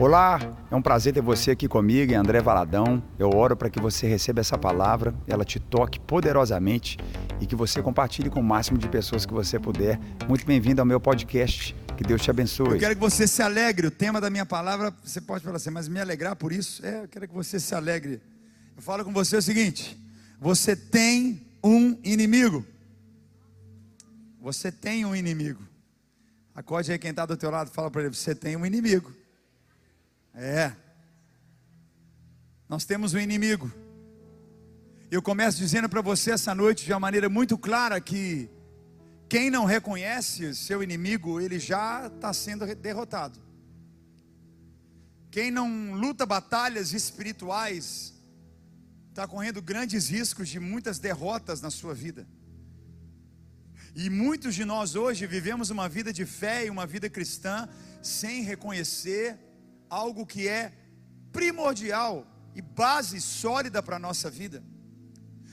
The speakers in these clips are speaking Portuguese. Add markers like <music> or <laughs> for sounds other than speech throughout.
Olá, é um prazer ter você aqui comigo, André Valadão. Eu oro para que você receba essa palavra, ela te toque poderosamente e que você compartilhe com o máximo de pessoas que você puder. Muito bem-vindo ao meu podcast. Que Deus te abençoe. Eu quero que você se alegre. O tema da minha palavra, você pode falar assim, mas me alegrar por isso? É, eu quero que você se alegre. Eu falo com você o seguinte: você tem um inimigo. Você tem um inimigo. Acorde aí quem está do teu lado, fala para ele: você tem um inimigo. É. Nós temos um inimigo. Eu começo dizendo para você essa noite de uma maneira muito clara que quem não reconhece seu inimigo, ele já está sendo derrotado. Quem não luta batalhas espirituais, está correndo grandes riscos de muitas derrotas na sua vida. E muitos de nós hoje vivemos uma vida de fé e uma vida cristã sem reconhecer algo que é primordial e base sólida para a nossa vida.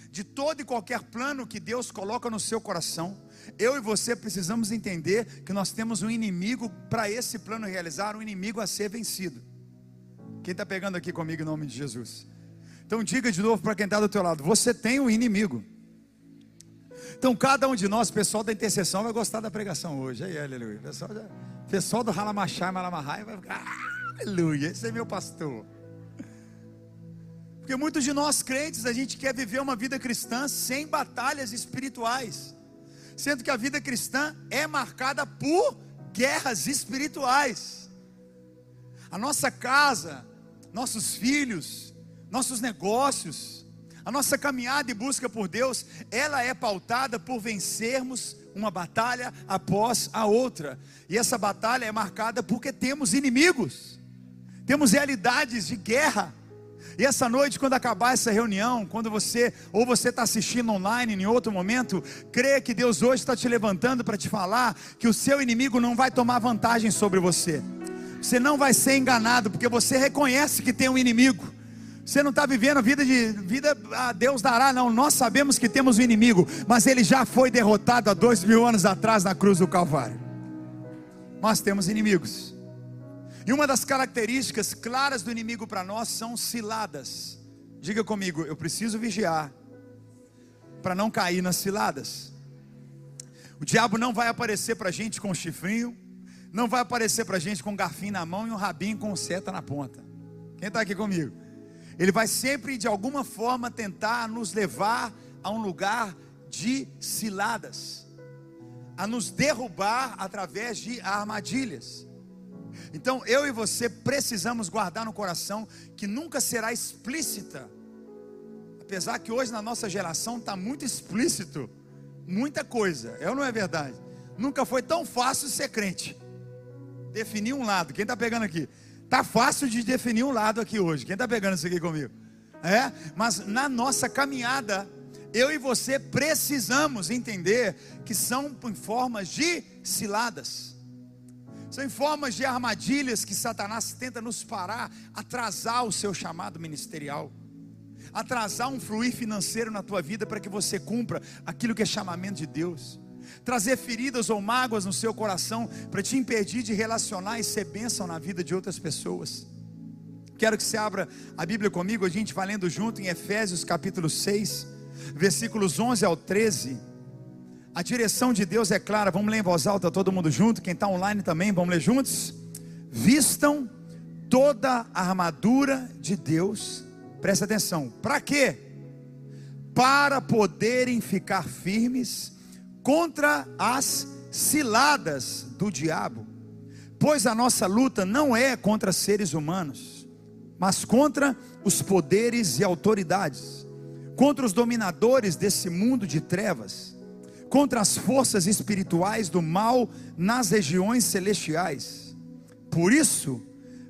De todo e qualquer plano que Deus coloca no seu coração, eu e você precisamos entender que nós temos um inimigo para esse plano realizar, um inimigo a ser vencido. Quem está pegando aqui comigo em nome de Jesus? Então diga de novo para quem está do teu lado: você tem um inimigo. Então cada um de nós, pessoal da intercessão, vai gostar da pregação hoje. Aí, aleluia. Pessoal, pessoal do Halamachai, Malamahai vai ficar. Aleluia, esse é meu pastor. Porque muitos de nós crentes, a gente quer viver uma vida cristã sem batalhas espirituais, sendo que a vida cristã é marcada por guerras espirituais. A nossa casa, nossos filhos, nossos negócios, a nossa caminhada e busca por Deus, ela é pautada por vencermos uma batalha após a outra. E essa batalha é marcada porque temos inimigos temos realidades de guerra. E essa noite, quando acabar essa reunião, quando você, ou você está assistindo online em outro momento, creia que Deus hoje está te levantando para te falar que o seu inimigo não vai tomar vantagem sobre você. Você não vai ser enganado, porque você reconhece que tem um inimigo. Você não está vivendo a vida de vida, a Deus dará, não. Nós sabemos que temos um inimigo, mas ele já foi derrotado há dois mil anos atrás na cruz do Calvário. Nós temos inimigos. E uma das características claras do inimigo para nós são ciladas. Diga comigo, eu preciso vigiar para não cair nas ciladas. O diabo não vai aparecer para a gente com chifrinho, não vai aparecer para a gente com um garfinho na mão e um rabinho com seta na ponta. Quem está aqui comigo? Ele vai sempre, de alguma forma, tentar nos levar a um lugar de ciladas, a nos derrubar através de armadilhas. Então eu e você precisamos guardar no coração que nunca será explícita. Apesar que hoje na nossa geração está muito explícito, muita coisa, é ou não é verdade? Nunca foi tão fácil ser crente. Definir um lado. Quem está pegando aqui? Tá fácil de definir um lado aqui hoje. Quem está pegando isso aqui comigo? É, mas na nossa caminhada, eu e você precisamos entender que são formas de ciladas. São formas de armadilhas que Satanás tenta nos parar, atrasar o seu chamado ministerial, atrasar um fluir financeiro na tua vida para que você cumpra aquilo que é chamamento de Deus, trazer feridas ou mágoas no seu coração para te impedir de relacionar e ser bênção na vida de outras pessoas. Quero que você abra a Bíblia comigo, a gente vai lendo junto em Efésios capítulo 6, versículos 11 ao 13. A direção de Deus é clara. Vamos ler em voz alta, todo mundo junto. Quem está online também, vamos ler juntos. Vistam toda a armadura de Deus. Presta atenção. Para quê? Para poderem ficar firmes contra as ciladas do diabo. Pois a nossa luta não é contra seres humanos, mas contra os poderes e autoridades, contra os dominadores desse mundo de trevas contra as forças espirituais do mal nas regiões celestiais. Por isso,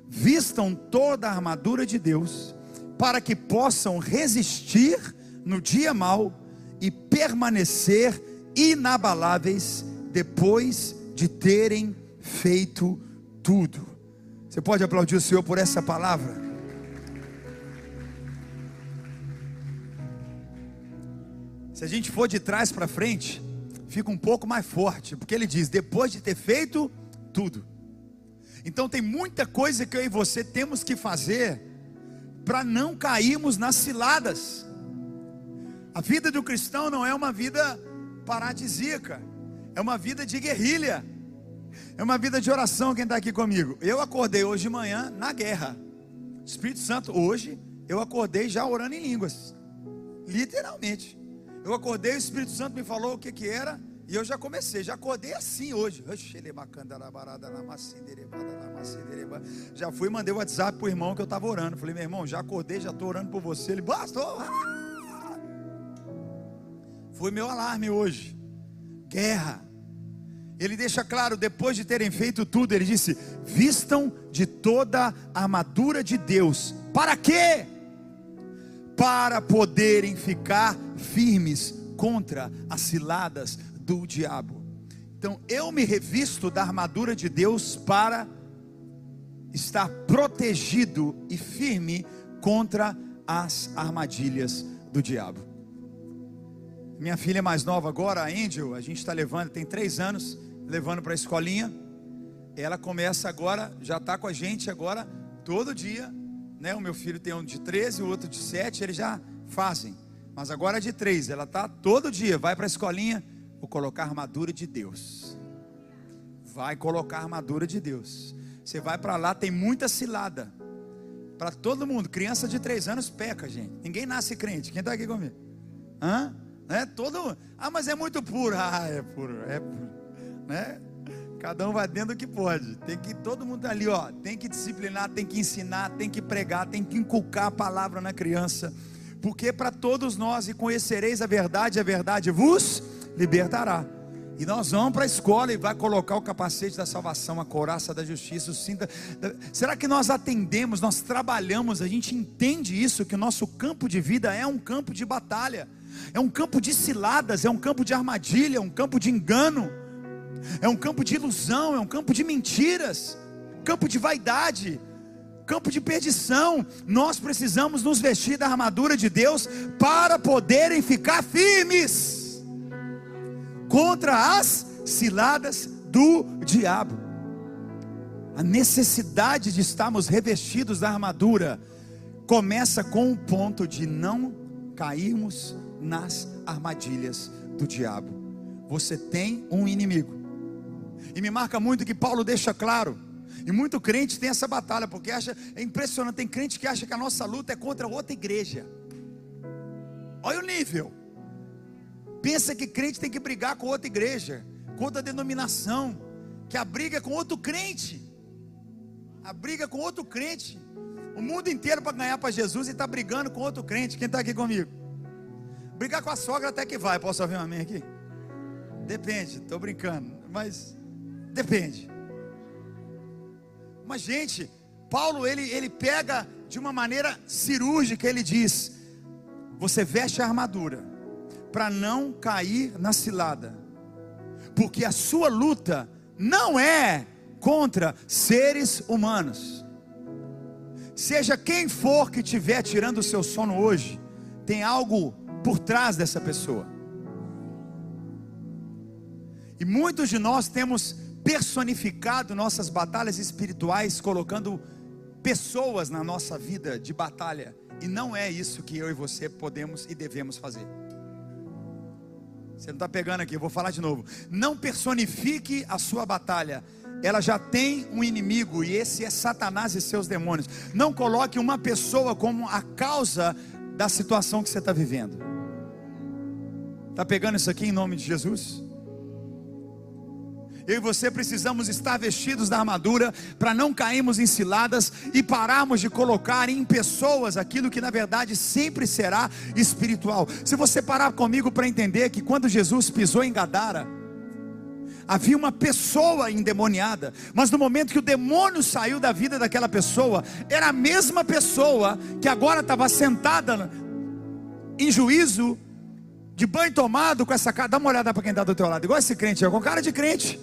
vistam toda a armadura de Deus, para que possam resistir no dia mau e permanecer inabaláveis depois de terem feito tudo. Você pode aplaudir o Senhor por essa palavra? Se a gente for de trás para frente, fica um pouco mais forte, porque ele diz: depois de ter feito tudo. Então tem muita coisa que eu e você temos que fazer para não cairmos nas ciladas. A vida do cristão não é uma vida paradisíaca, é uma vida de guerrilha, é uma vida de oração. Quem está aqui comigo? Eu acordei hoje de manhã na guerra. Espírito Santo, hoje eu acordei já orando em línguas, literalmente. Eu acordei, o Espírito Santo me falou o que, que era, e eu já comecei, já acordei assim hoje. Já fui e mandei o WhatsApp pro irmão que eu estava orando. Falei, meu irmão, já acordei, já estou orando por você. Ele, basta. Foi meu alarme hoje. Guerra. Ele deixa claro, depois de terem feito tudo, ele disse: vistam de toda a armadura de Deus. Para quê? Para poderem ficar firmes contra as ciladas do diabo. Então eu me revisto da armadura de Deus para estar protegido e firme contra as armadilhas do diabo. Minha filha mais nova agora, a Angel, a gente está levando, tem três anos, levando para a escolinha. Ela começa agora, já está com a gente agora, todo dia. Né? O meu filho tem um de 13, o outro de 7, eles já fazem. Mas agora é de 3, ela está todo dia, vai para a escolinha Vou colocar a armadura de Deus. Vai colocar a armadura de Deus. Você vai para lá, tem muita cilada. Para todo mundo. Criança de três anos peca, gente. Ninguém nasce crente. Quem está aqui comigo? Hã? É todo. Ah, mas é muito puro. <laughs> Ah, é puro. É puro. Né? Cada um vai dentro do que pode. Tem que todo mundo tá ali, ó. Tem que disciplinar, tem que ensinar, tem que pregar, tem que inculcar a palavra na criança. Porque para todos nós e conhecereis a verdade, a verdade vos libertará. E nós vamos para a escola e vai colocar o capacete da salvação, a couraça da justiça, o cinto. Será que nós atendemos, nós trabalhamos, a gente entende isso, que o nosso campo de vida é um campo de batalha, é um campo de ciladas, é um campo de armadilha, é um campo de engano, é um campo de ilusão, é um campo de mentiras, campo de vaidade, campo de perdição. Nós precisamos nos vestir da armadura de Deus para poderem ficar firmes contra as ciladas do diabo. A necessidade de estarmos revestidos da armadura começa com o ponto de não cairmos nas armadilhas do diabo. Você tem um inimigo. E me marca muito que Paulo deixa claro. E muito crente tem essa batalha, porque acha, é impressionante, tem crente que acha que a nossa luta é contra outra igreja. Olha o nível pensa que crente tem que brigar com outra igreja, com outra denominação, que a briga é com outro crente, a briga é com outro crente, o mundo inteiro para ganhar para Jesus e está brigando com outro crente. Quem está aqui comigo? Brigar com a sogra até que vai. Posso ouvir um amém aqui? Depende, estou brincando, mas depende. Mas gente, Paulo ele, ele pega de uma maneira cirúrgica, ele diz: você veste a armadura para não cair na cilada, porque a sua luta não é contra seres humanos. Seja quem for que estiver tirando o seu sono hoje, tem algo por trás dessa pessoa. E muitos de nós temos personificado nossas batalhas espirituais, colocando pessoas na nossa vida de batalha. E não é isso que eu e você podemos e devemos fazer. Você não está pegando aqui, eu vou falar de novo. Não personifique a sua batalha. Ela já tem um inimigo e esse é Satanás e seus demônios. Não coloque uma pessoa como a causa da situação que você está vivendo. Está pegando isso aqui em nome de Jesus? Eu e você precisamos estar vestidos da armadura para não cairmos em ciladas e pararmos de colocar em pessoas aquilo que na verdade sempre será espiritual. Se você parar comigo para entender que quando Jesus pisou em Gadara, havia uma pessoa endemoniada, mas no momento que o demônio saiu da vida daquela pessoa, era a mesma pessoa que agora estava sentada em juízo, de banho tomado com essa cara. Dá uma olhada para quem está do teu lado, igual esse crente, com cara de crente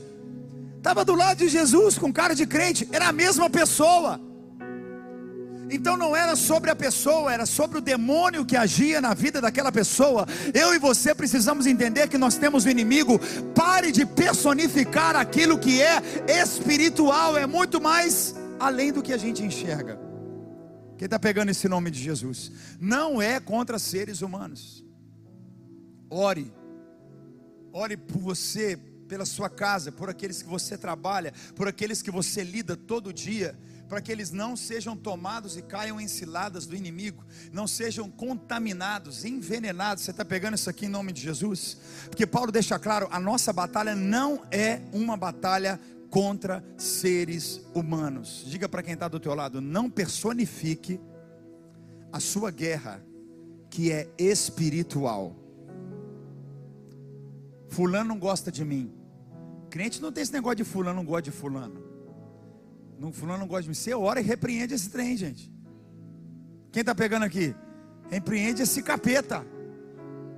estava do lado de Jesus com cara de crente, era a mesma pessoa. Então não era sobre a pessoa, era sobre o demônio que agia na vida daquela pessoa. Eu e você precisamos entender que nós temos o um inimigo. Pare de personificar aquilo que é espiritual, é muito mais além do que a gente enxerga. Quem está pegando esse nome de Jesus? Não é contra seres humanos. Ore, ore por você, pela sua casa, por aqueles que você trabalha, por aqueles que você lida todo dia para que eles não sejam tomados e caiam em ciladas do inimigo, não sejam contaminados, envenenados. Você está pegando isso aqui em nome de Jesus? Porque Paulo deixa claro: a nossa batalha não é uma batalha contra seres humanos. Diga para quem está do teu lado: não personifique a sua guerra, que é espiritual. Fulano não gosta de mim. Crente não tem esse negócio de fulano não gosta de fulano. Não, fulano não gosta de mim. Você ora e repreende esse trem, gente. Quem está pegando aqui? Repreende esse capeta.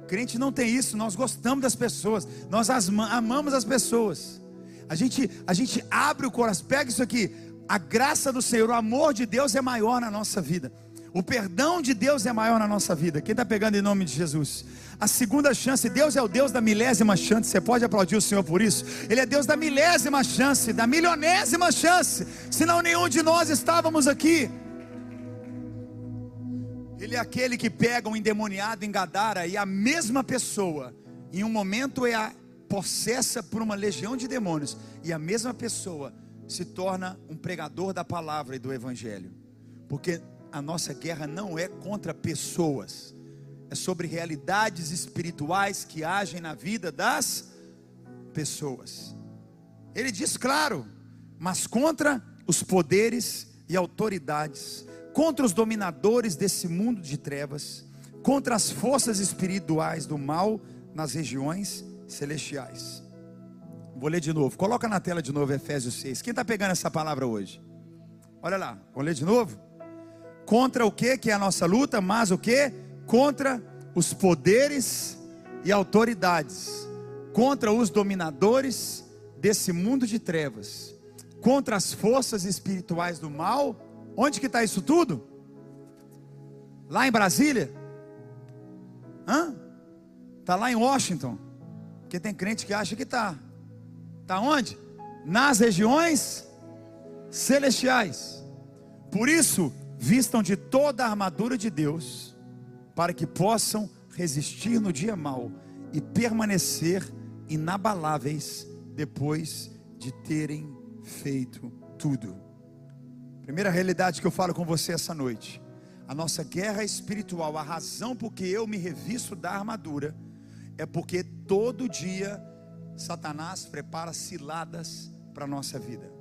Crente não tem isso. Nós gostamos das pessoas. Nós as, amamos as pessoas. A gente, a gente abre o coração. Pega isso aqui. A graça do Senhor, o amor de Deus é maior na nossa vida. O perdão de Deus é maior na nossa vida. Quem está pegando em nome de Jesus? A segunda chance, Deus é o Deus da milésima chance. Você pode aplaudir o Senhor por isso? Ele é Deus da milésima chance, da milionésima chance. Senão nenhum de nós estávamos aqui. Ele é aquele que pega um endemoniado em Gadara e a mesma pessoa, em um momento é a possessa por uma legião de demônios, e a mesma pessoa se torna um pregador da palavra e do evangelho. Porque a nossa guerra não é contra pessoas, é sobre realidades espirituais que agem na vida das pessoas. Ele diz claro, mas contra os poderes e autoridades, contra os dominadores desse mundo de trevas, contra as forças espirituais do mal nas regiões celestiais. Vou ler de novo. Coloca na tela de novo Efésios 6. Quem está pegando essa palavra hoje? Olha lá. Vou ler de novo. Contra o que que é a nossa luta? Mas o que? Contra os poderes e autoridades, contra os dominadores desse mundo de trevas, contra as forças espirituais do mal. Onde que está isso tudo? Lá em Brasília? Hã? Está lá em Washington. Porque tem crente que acha que está. Está onde? Nas regiões celestiais. Por isso, vistam de toda a armadura de Deus, para que possam resistir no dia mau e permanecer inabaláveis depois de terem feito tudo. Primeira realidade que eu falo com você essa noite. A nossa guerra espiritual, a razão por que eu me revisto da armadura, é porque todo dia Satanás prepara ciladas para a nossa vida.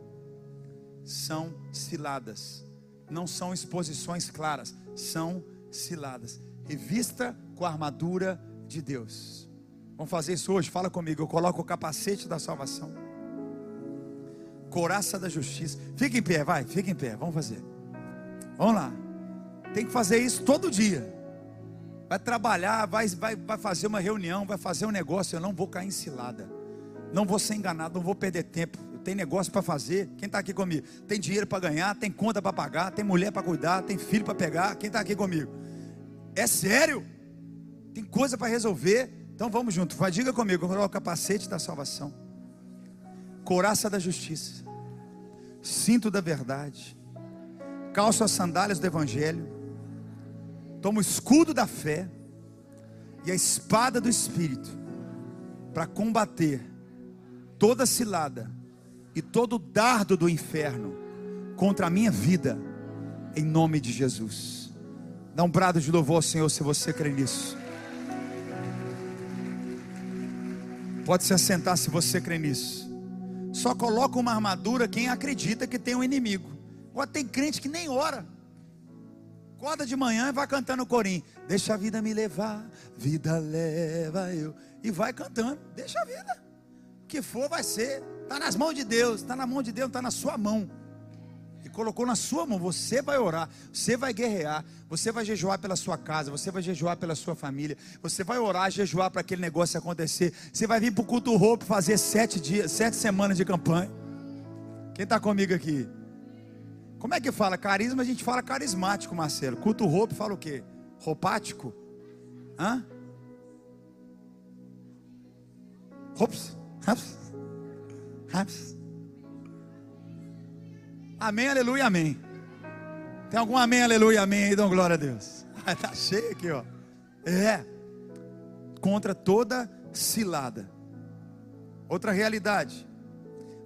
São ciladas não são exposições claras, são ciladas. Revista com a armadura de Deus. Vamos fazer isso hoje? Fala comigo. Eu coloco o capacete da salvação, coraça da justiça. Fica em pé, vai, fica em pé. Vamos fazer. Vamos lá. Tem que fazer isso todo dia. Vai trabalhar, vai, vai, vai fazer uma reunião, vai fazer um negócio. Eu não vou cair em cilada. Não vou ser enganado, não vou perder tempo tem negócio para fazer. Quem está aqui comigo? Tem dinheiro para ganhar, tem conta para pagar, tem mulher para cuidar, tem filho para pegar. Quem está aqui comigo? É sério? Tem coisa para resolver. Então vamos junto. Diga comigo. Coloca o capacete da salvação, coraça da justiça, cinto da verdade, calço as sandálias do evangelho, toma o escudo da fé e a espada do espírito para combater toda cilada e todo dardo do inferno contra a minha vida, em nome de Jesus. Dá um brado de louvor ao Senhor se você crê nisso. Pode se assentar se você crê nisso. Só coloca uma armadura quem acredita que tem um inimigo. Agora tem crente que nem ora. Acorda de manhã e vai cantando o corim. Deixa a vida me levar, vida leva eu. E vai cantando. Deixa a vida. Que for vai ser. Está nas mãos de Deus, está na mão de Deus, está na sua mão. E colocou na sua mão. Você vai orar, você vai guerrear, você vai jejuar pela sua casa, você vai jejuar pela sua família, você vai orar, jejuar para aquele negócio acontecer. Você vai vir para o culto roupa fazer sete dias, sete semanas de campanha. Quem está comigo aqui? Como é que fala carisma? A gente fala carismático, Marcelo. Culto roupa fala o quê? Roupático? Hã? Hops, hops, hops. Amém, aleluia, amém. Tem algum amém, aleluia, amém aí? Dão glória a Deus. Está <laughs> cheio aqui, ó. É. Contra toda cilada. Outra realidade.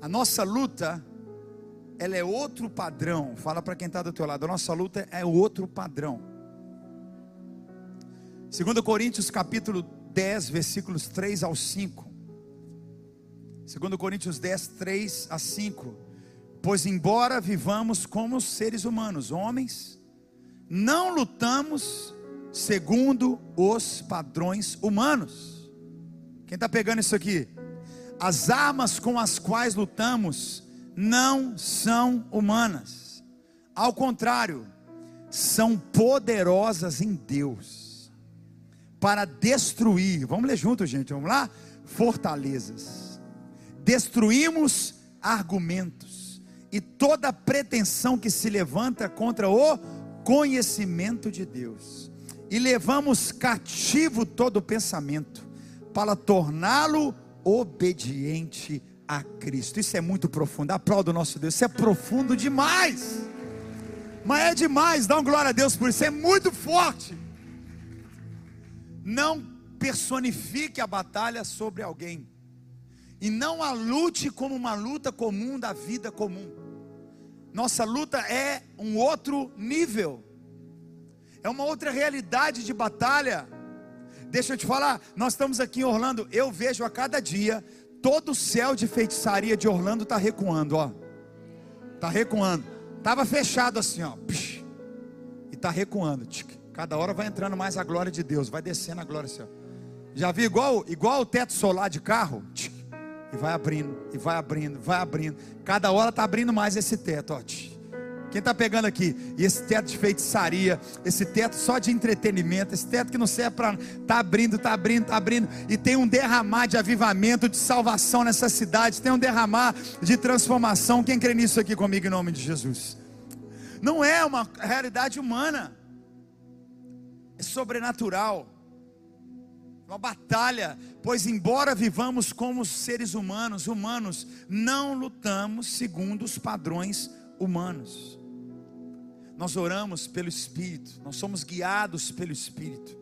A nossa luta, ela é outro padrão. Fala para quem está do teu lado. A nossa luta é outro padrão. 2 Coríntios capítulo 10, versículos 3 ao 5. 2 Coríntios 10, 3 a 5. Pois embora vivamos como seres humanos, homens, não lutamos segundo os padrões humanos. Quem está pegando isso aqui? As armas com as quais lutamos não são humanas. Ao contrário, são poderosas em Deus para destruir. Vamos ler junto, gente. Vamos lá? Fortalezas. Destruímos argumentos e toda pretensão que se levanta contra o conhecimento de Deus. E levamos cativo todo pensamento para torná-lo obediente a Cristo. Isso é muito profundo. Aplauda o nosso Deus. Isso é profundo demais. Mas é demais. Dá uma glória a Deus por isso. É muito forte. Não personifique a batalha sobre alguém. E não a lute como uma luta comum da vida comum. Nossa luta é um outro nível. É uma outra realidade de batalha. Deixa eu te falar, nós estamos aqui em Orlando, eu vejo a cada dia todo o céu de feitiçaria de Orlando está recuando, ó. Está recuando. Tava fechado assim, ó. E está recuando. Cada hora vai entrando mais a glória de Deus, vai descendo a glória assim, ó. Já vi igual igual o teto solar de carro? E vai abrindo, e vai abrindo, vai abrindo. Cada hora está abrindo mais esse teto, ó. Quem está pegando aqui? E esse teto de feitiçaria, esse teto só de entretenimento, esse teto que não serve para. Está abrindo, está abrindo, está abrindo. E tem um derramar de avivamento, de salvação nessa cidade. Tem um derramar de transformação. Quem crê nisso aqui comigo em nome de Jesus? Não é uma realidade humana, é sobrenatural. Uma batalha, pois embora vivamos como seres humanos, humanos, não lutamos segundo os padrões humanos nós oramos pelo Espírito, nós somos guiados pelo Espírito.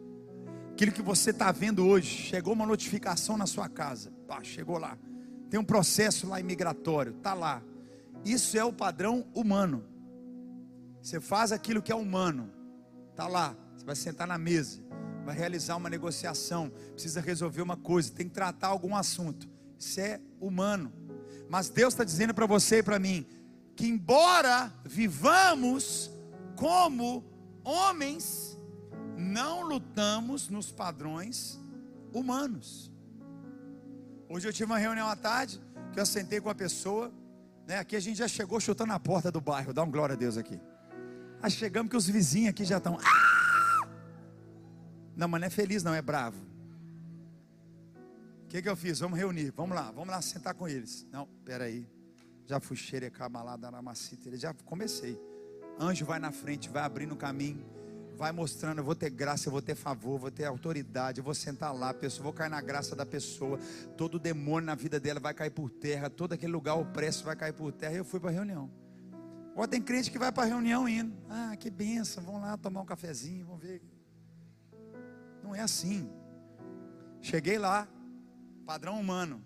Aquilo que você está vendo hoje, chegou uma notificação na sua casa, pá, chegou lá. Tem um processo lá imigratório, está lá. Isso é o padrão humano. Você faz aquilo que é humano, está lá. Você vai sentar na mesa, vai realizar uma negociação, precisa resolver uma coisa, tem que tratar algum assunto. Isso é humano. Mas Deus está dizendo para você e para mim que, embora vivamos como homens, não lutamos nos padrões humanos. Hoje eu tive uma reunião à tarde, que eu sentei com a pessoa, né? Aqui a gente já chegou chutando a porta do bairro, dá um glória a Deus aqui. Aí chegamos que os vizinhos aqui já estão. Ah! Não, mas não é feliz, não, é bravo. O que, que eu fiz? Vamos reunir, vamos lá, vamos lá sentar com eles. Não, peraí. Já fui xerecamalada na macita, já comecei. Anjo vai na frente, vai abrindo o caminho, vai mostrando, eu vou ter graça, eu vou ter favor, vou ter autoridade, eu vou sentar lá, pessoa, vou cair na graça da pessoa, todo demônio na vida dela vai cair por terra, todo aquele lugar opresso vai cair por terra. E eu fui para a reunião. Ou tem crente que vai para a reunião indo. Ah, que benção, vamos lá tomar um cafezinho, vamos ver. Não é assim. Cheguei lá, padrão humano,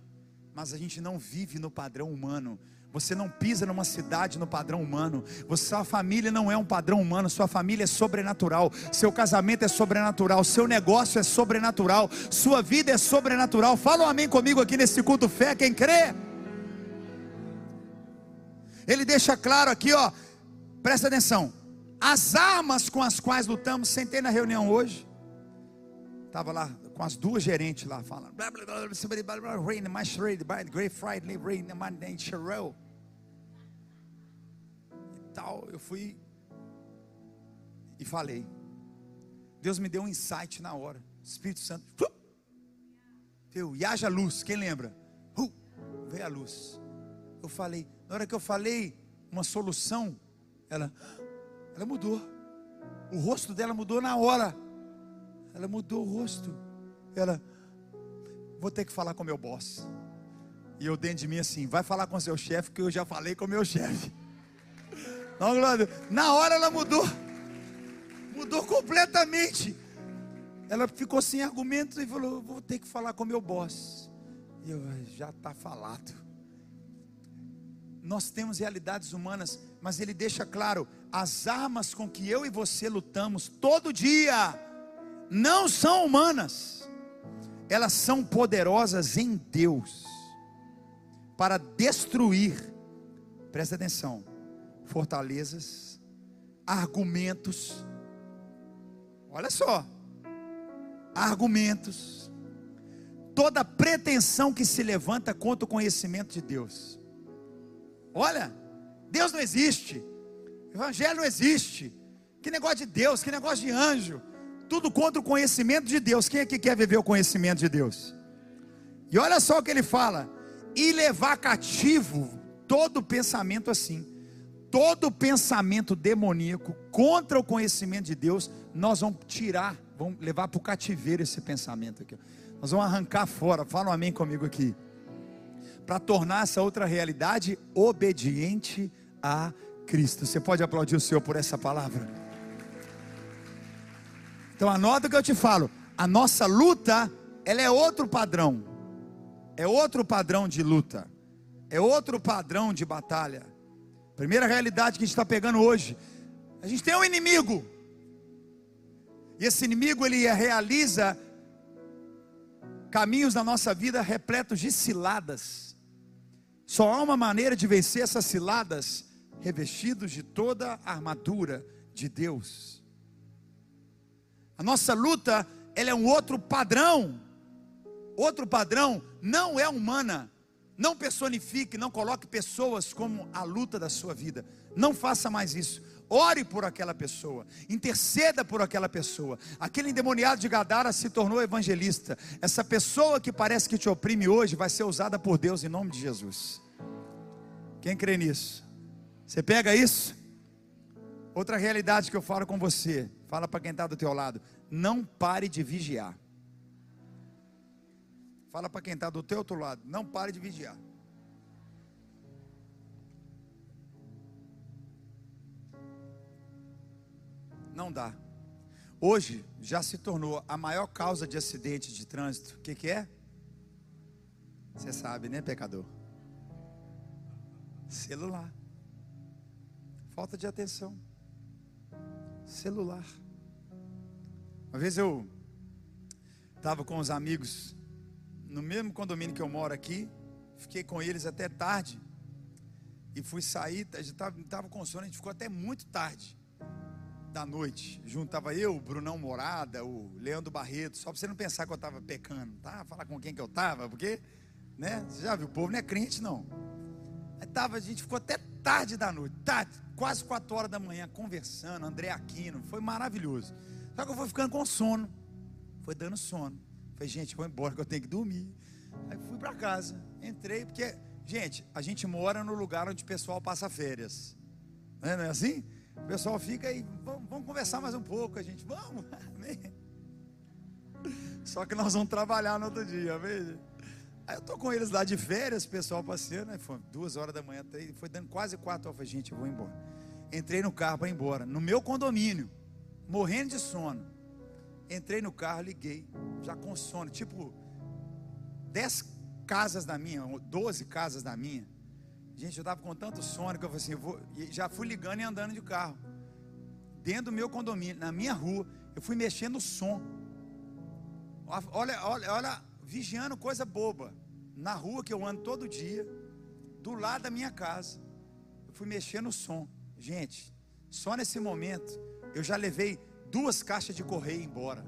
mas a gente não vive no padrão humano. Você não pisa numa cidade no padrão humano. sua família não é um padrão humano. Sua família é sobrenatural. Seu casamento é sobrenatural. Seu negócio é sobrenatural. Sua vida é sobrenatural. Fala um amém comigo aqui nesse culto fé. Quem crê? Ele deixa claro aqui, ó. Presta atenção. As armas com as quais lutamos. Sentei na reunião hoje. Estava lá com as duas gerentes lá falando. E tal, eu fui e falei. Deus me deu um insight na hora. Espírito Santo. Viu? E haja luz, quem lembra? veio a luz. Eu falei, na hora que eu falei uma solução, Ela, ela mudou. O rosto dela mudou na hora. Ela mudou o rosto. Ela, vou ter que falar com meu boss. E eu dentro de mim assim, vai falar com seu chefe, que eu já falei com meu chefe. <laughs> Não, Glória. Na hora ela mudou. Mudou completamente. Ela ficou sem argumentos e falou: vou ter que falar com meu boss. E eu, já está falado. Nós temos realidades humanas, mas ele deixa claro: as armas com que eu e você lutamos todo dia não são humanas, elas são poderosas em Deus para destruir, presta atenção, fortalezas, argumentos, olha só, argumentos, toda pretensão que se levanta contra o conhecimento de Deus. Olha, Deus não existe, Evangelho não existe. Que negócio de Deus, que negócio de anjo. Tudo contra o conhecimento de Deus. Quem é que quer viver o conhecimento de Deus? E olha só o que ele fala: e levar cativo todo pensamento assim. Todo pensamento demoníaco contra o conhecimento de Deus, nós vamos tirar, vamos levar para o cativeiro esse pensamento aqui. Nós vamos arrancar fora. Fala um amém comigo aqui. Para tornar essa outra realidade obediente a Cristo. Você pode aplaudir o Senhor por essa palavra? Então anota o que eu te falo. A nossa luta, ela é outro padrão. É outro padrão de luta. É outro padrão de batalha. Primeira realidade que a gente está pegando hoje. A gente tem um inimigo. E esse inimigo ele realiza caminhos na nossa vida repletos de ciladas. Só há uma maneira de vencer essas ciladas revestidos de toda a armadura de Deus. A nossa luta, ela é um outro padrão. Outro padrão não é humana. Não personifique, não coloque pessoas como a luta da sua vida. Não faça mais isso. Ore por aquela pessoa, interceda por aquela pessoa. Aquele endemoniado de Gadara se tornou evangelista. Essa pessoa que parece que te oprime hoje vai ser usada por Deus em nome de Jesus. Quem crê nisso? Você pega isso? Outra realidade que eu falo com você, fala para quem está do teu lado, não pare de vigiar. Fala para quem está do teu outro lado, não pare de vigiar. Não dá. Hoje já se tornou a maior causa de acidente de trânsito. O que, que é? Você sabe, né, pecador? Celular. Falta de atenção. Celular. Uma vez eu estava com os amigos no mesmo condomínio que eu moro aqui, fiquei com eles até tarde e fui sair, estava com sono, a gente ficou até muito tarde da noite. Juntava eu, o Brunão Morada, o Leandro Barreto, só para você não pensar que eu estava pecando, tá? Falar com quem que eu estava, porque, né? Você já viu, o povo não é crente não. Aí tava, a gente ficou até tarde da noite, tarde, quase quatro horas da manhã, conversando, André Aquino, foi maravilhoso. Só que eu fui ficando com sono, foi dando sono. Falei, gente, vou embora que eu tenho que dormir. Aí fui para casa, entrei, porque, gente, a gente mora no lugar onde o pessoal passa férias. Não é, não é assim? O pessoal fica aí, vamos, vamos conversar mais um pouco, a gente, vamos, <laughs> Só que nós vamos trabalhar no outro dia, veja. Aí eu tô com eles lá de férias, pessoal passeando, aí foi duas horas da manhã, foi dando quase quatro horas. Falei, gente, eu vou embora. Entrei no carro para ir embora, no meu condomínio, morrendo de sono. Entrei no carro, liguei, já com sono, tipo, dez casas da minha, doze casas da minha. Gente, eu estava com tanto sono que eu falei assim, eu vou, já fui ligando e andando de carro. Dentro do meu condomínio, na minha rua, eu fui mexendo o som. Olha, olha, olha vigiando coisa boba. Na rua que eu ando todo dia, do lado da minha casa. Eu fui mexendo o som. Gente, só nesse momento eu já levei duas caixas de correio embora.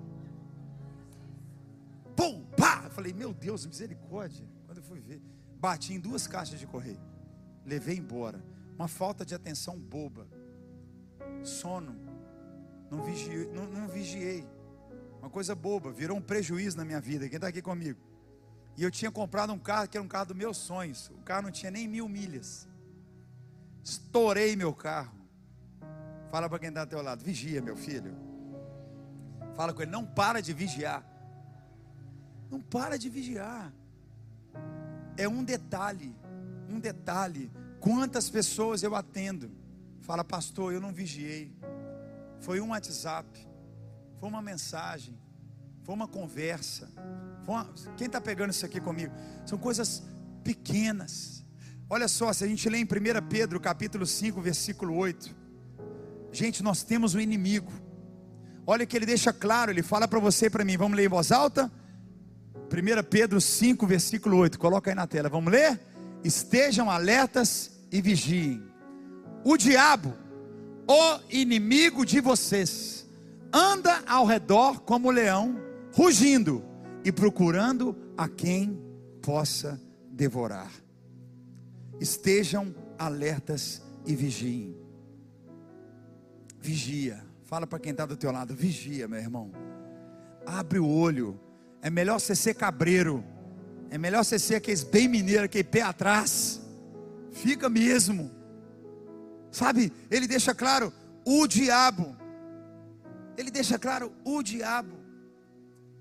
Pum, pá! Eu falei, meu Deus, misericórdia. Quando eu fui ver, bati em duas caixas de correio. Levei embora. Uma falta de atenção boba. Sono. Não vigiei. Não, não vigiei. Uma coisa boba, virou um prejuízo na minha vida. Quem está aqui comigo? E eu tinha comprado um carro que era um carro dos meus sonhos. O carro não tinha nem mil milhas. Estourei meu carro. Fala para quem está ao teu lado, vigia, meu filho. Fala com ele, não para de vigiar. Não para de vigiar. É um detalhe, um detalhe. Quantas pessoas eu atendo? Fala, pastor, eu não vigiei. Foi um WhatsApp, foi uma mensagem, foi uma conversa. Foi uma... Quem está pegando isso aqui comigo? São coisas pequenas. Olha só, se a gente lê em 1 Pedro capítulo 5, versículo 8. Gente, nós temos um inimigo. Olha que ele deixa claro, ele fala para você e para mim. Vamos ler em voz alta? 1 Pedro 5, versículo 8. Coloca aí na tela. Vamos ler? Estejam alertas e vigiem. O diabo, o inimigo de vocês, anda ao redor como leão, rugindo e procurando a quem possa devorar. Estejam alertas e vigiem. Vigia. Fala para quem está do teu lado, vigia, meu irmão. Abre o olho. É melhor você ser cabreiro. É melhor você ser aqueles bem mineiro, aquele pé atrás. Fica mesmo. Sabe? Ele deixa claro o diabo. Ele deixa claro o diabo.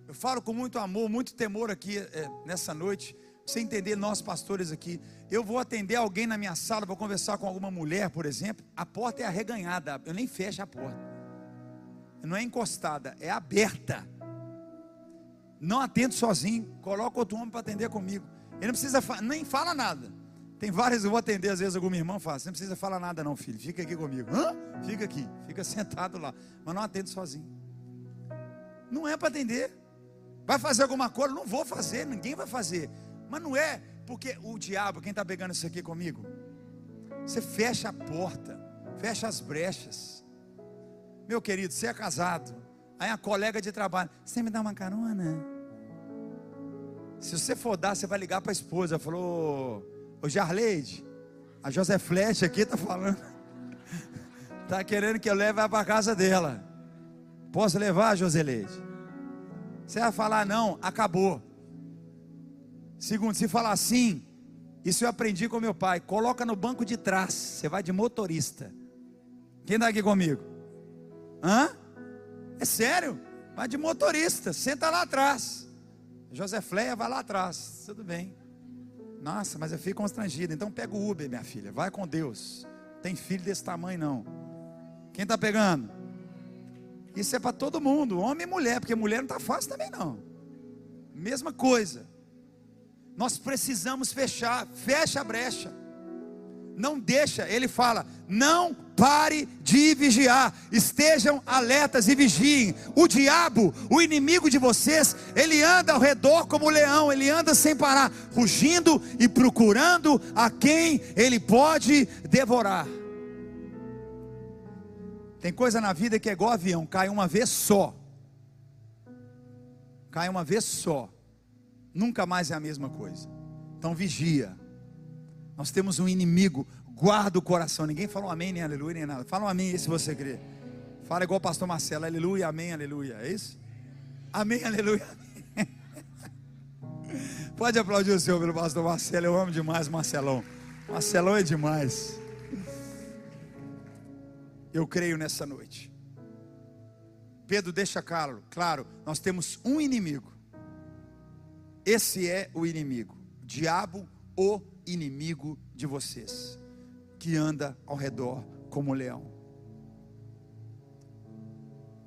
Eu falo com muito amor, muito temor aqui é, nessa noite. Você entender, nós pastores aqui. Eu vou atender alguém na minha sala, vou conversar com alguma mulher, por exemplo. A porta é arreganhada, eu nem fecho a porta. Não é encostada, é aberta. Não atendo sozinho, coloca outro homem para atender comigo. Ele não precisa, nem fala nada. Tem várias, eu vou atender, às vezes alguma irmã fala, você não precisa falar nada não, filho, fica aqui comigo. Hã? Fica aqui, fica <laughs> sentado lá. Mas não atendo sozinho. Não é para atender. Vai fazer alguma coisa? Não vou fazer, ninguém vai fazer. Mas não é porque o diabo, quem está pegando isso aqui comigo? Você fecha a porta, fecha as brechas. Meu querido, você é casado. Aí a colega de trabalho, você me dá uma carona? Se você for dar, você vai ligar para a esposa. Falou, ô Jarleide, a José Flecha aqui está falando. Está <laughs> querendo que eu leve ela para casa dela. Posso levar, Joseleide? Você vai falar não, acabou. Segundo, se falar assim, isso eu aprendi com meu pai. Coloca no banco de trás. Você vai de motorista. Quem está aqui comigo? Hã? É sério? Vai de motorista. Senta lá atrás. José Fleia vai lá atrás. Tudo bem. Nossa, mas eu fico constrangido. Então pega o Uber, minha filha. Vai com Deus. Tem filho desse tamanho não. Quem está pegando? Isso é para todo mundo, homem e mulher, porque mulher não está fácil também não. Mesma coisa. Nós precisamos fechar, fecha a brecha. Não deixa, ele fala, não pare de vigiar, estejam alertas e vigiem. O diabo, o inimigo de vocês, ele anda ao redor como leão, ele anda sem parar, rugindo e procurando a quem ele pode devorar. Tem coisa na vida que é igual avião, cai uma vez só. Cai uma vez só nunca mais é a mesma coisa. Então vigia. Nós temos um inimigo, guarda o coração. Ninguém falou amém, nem aleluia, nem nada. Fala um amém se você crê. Fala igual o pastor Marcelo, aleluia, amém, aleluia. É isso? Amém, aleluia. <laughs> Pode aplaudir o Senhor pelo pastor Marcelo. Eu amo demais Marcelão. Marcelão é demais. Eu creio nessa noite. Pedro deixa claro, claro, nós temos um inimigo. Esse é o inimigo, diabo, o inimigo de vocês, que anda ao redor como um leão.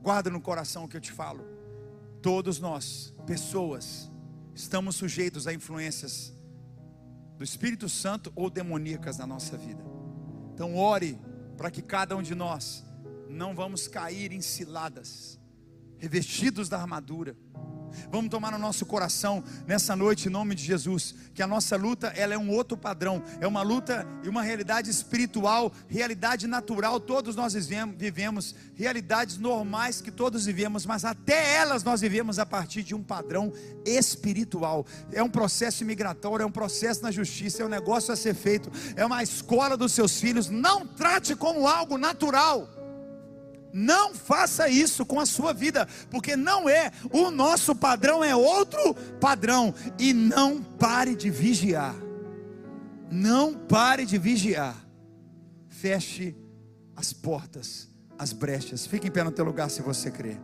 Guarda no coração o que eu te falo. Todos nós, pessoas, estamos sujeitos a influências do Espírito Santo ou demoníacas na nossa vida. Então ore para que cada um de nós não vamos cair em ciladas, revestidos da armadura Vamos tomar no nosso coração nessa noite, em nome de Jesus, que a nossa luta ela é um outro padrão, é uma luta e uma realidade espiritual, realidade natural, todos nós vivemos, realidades normais que todos vivemos, mas até elas nós vivemos a partir de um padrão espiritual. É um processo migratório, é um processo na justiça, é um negócio a ser feito, é uma escola dos seus filhos. Não trate como algo natural. Não faça isso com a sua vida, porque não é, o nosso padrão é outro padrão. E não pare de vigiar. Não pare de vigiar. Feche as portas as brechas. Fique em pé no teu lugar se você crê.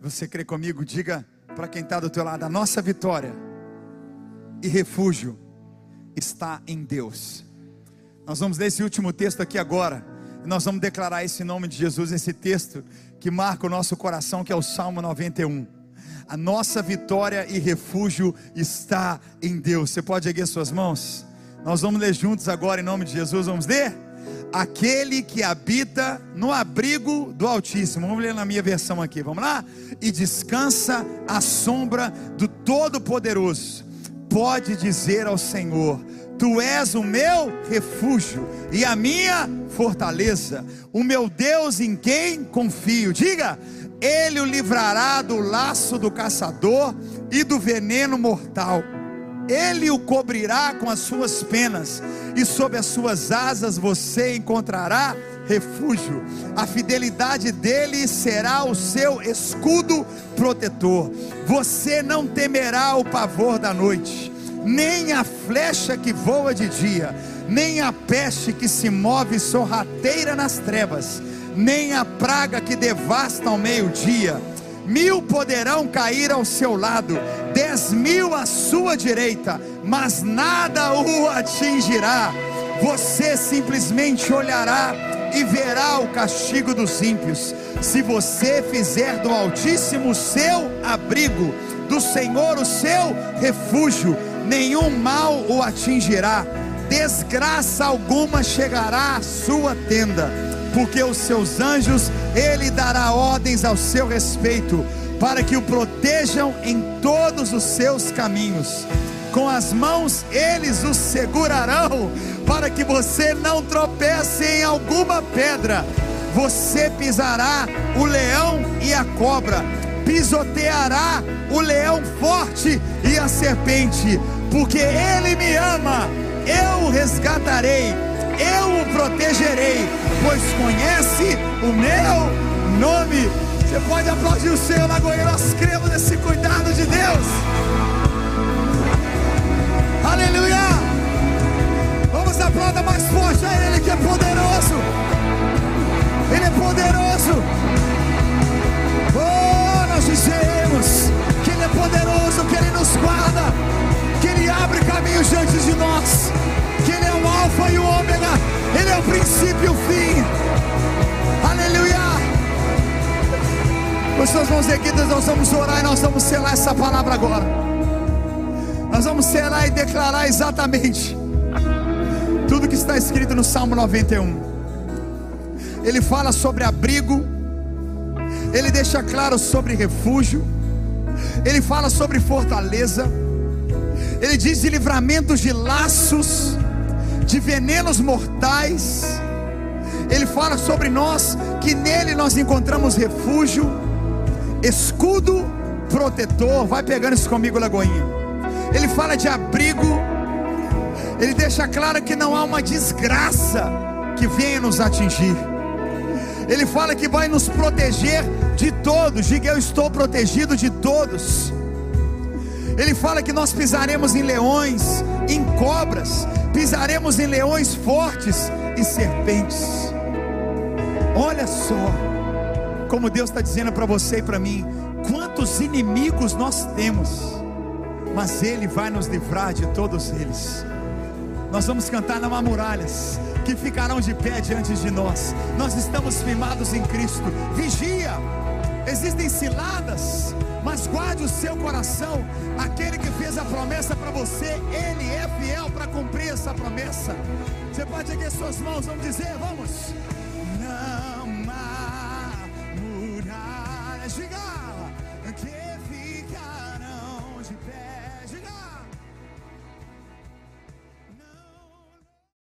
Você crê comigo? Diga para quem está do teu lado: a nossa vitória e refúgio está em Deus. Nós vamos ler esse último texto aqui agora. Nós vamos declarar esse nome de Jesus, esse texto que marca o nosso coração, que é o Salmo 91. A nossa vitória e refúgio está em Deus. Você pode erguer suas mãos? Nós vamos ler juntos agora em nome de Jesus. Vamos ler? Aquele que habita no abrigo do Altíssimo. Vamos ler na minha versão aqui. Vamos lá? E descansa à sombra do Todo-Poderoso. Pode dizer ao Senhor: Tu és o meu refúgio e a minha fortaleza, o meu Deus em quem confio. Diga: Ele o livrará do laço do caçador e do veneno mortal. Ele o cobrirá com as suas penas, e sob as suas asas você encontrará refúgio. A fidelidade dele será o seu escudo protetor. Você não temerá o pavor da noite nem a flecha que voa de dia, nem a peste que se move sorrateira nas trevas, nem a praga que devasta ao meio-dia. Mil poderão cair ao seu lado, dez mil à sua direita, mas nada o atingirá. Você simplesmente olhará e verá o castigo dos ímpios. Se você fizer do Altíssimo seu abrigo, do Senhor o seu refúgio, nenhum mal o atingirá, desgraça alguma chegará à sua tenda, porque os seus anjos ele dará ordens ao seu respeito, para que o protejam em todos os seus caminhos. Com as mãos eles o segurarão, para que você não tropece em alguma pedra. Você pisará o leão e a cobra, pisoteará o leão forte e a serpente porque Ele me ama, eu o resgatarei, eu o protegerei, pois conhece o meu nome. Você pode aplaudir o Senhor, Lagoinha, nós cremos nesse cuidado de Deus. Aleluia! Vamos aplaudir mais forte a Ele que é poderoso. Ele é poderoso. Oh, nós dizemos que Ele é poderoso, que Ele nos guarda abre caminhos diante de nós, que Ele é o Alfa e o Ômega, Ele é o princípio e o fim. Aleluia! Com suas mãos erguidas, nós vamos orar e nós vamos selar essa palavra agora. Nós vamos selar e declarar exatamente tudo que está escrito no Salmo 91. Ele fala sobre abrigo, ele deixa claro sobre refúgio, ele fala sobre fortaleza ele diz de livramentos de laços, de venenos mortais. Ele fala sobre nós que nele nós encontramos refúgio, escudo protetor. Vai pegando isso comigo, Lagoinha. Ele fala de abrigo. Ele deixa claro que não há uma desgraça que venha nos atingir. Ele fala que vai nos proteger de todos. Diga, eu estou protegido de todos. Ele fala que nós pisaremos em leões, em cobras, pisaremos em leões fortes e serpentes. Olha só, como Deus está dizendo para você e para mim: quantos inimigos nós temos, mas Ele vai nos livrar de todos eles. Nós vamos cantar na muralhas que ficarão de pé diante de nós. Nós estamos firmados em Cristo. Vigia, existem ciladas, mas guarde o seu coração. Aquele que fez a promessa para você, ele é fiel para cumprir essa promessa. Você pode erguer suas mãos, vamos dizer, vamos.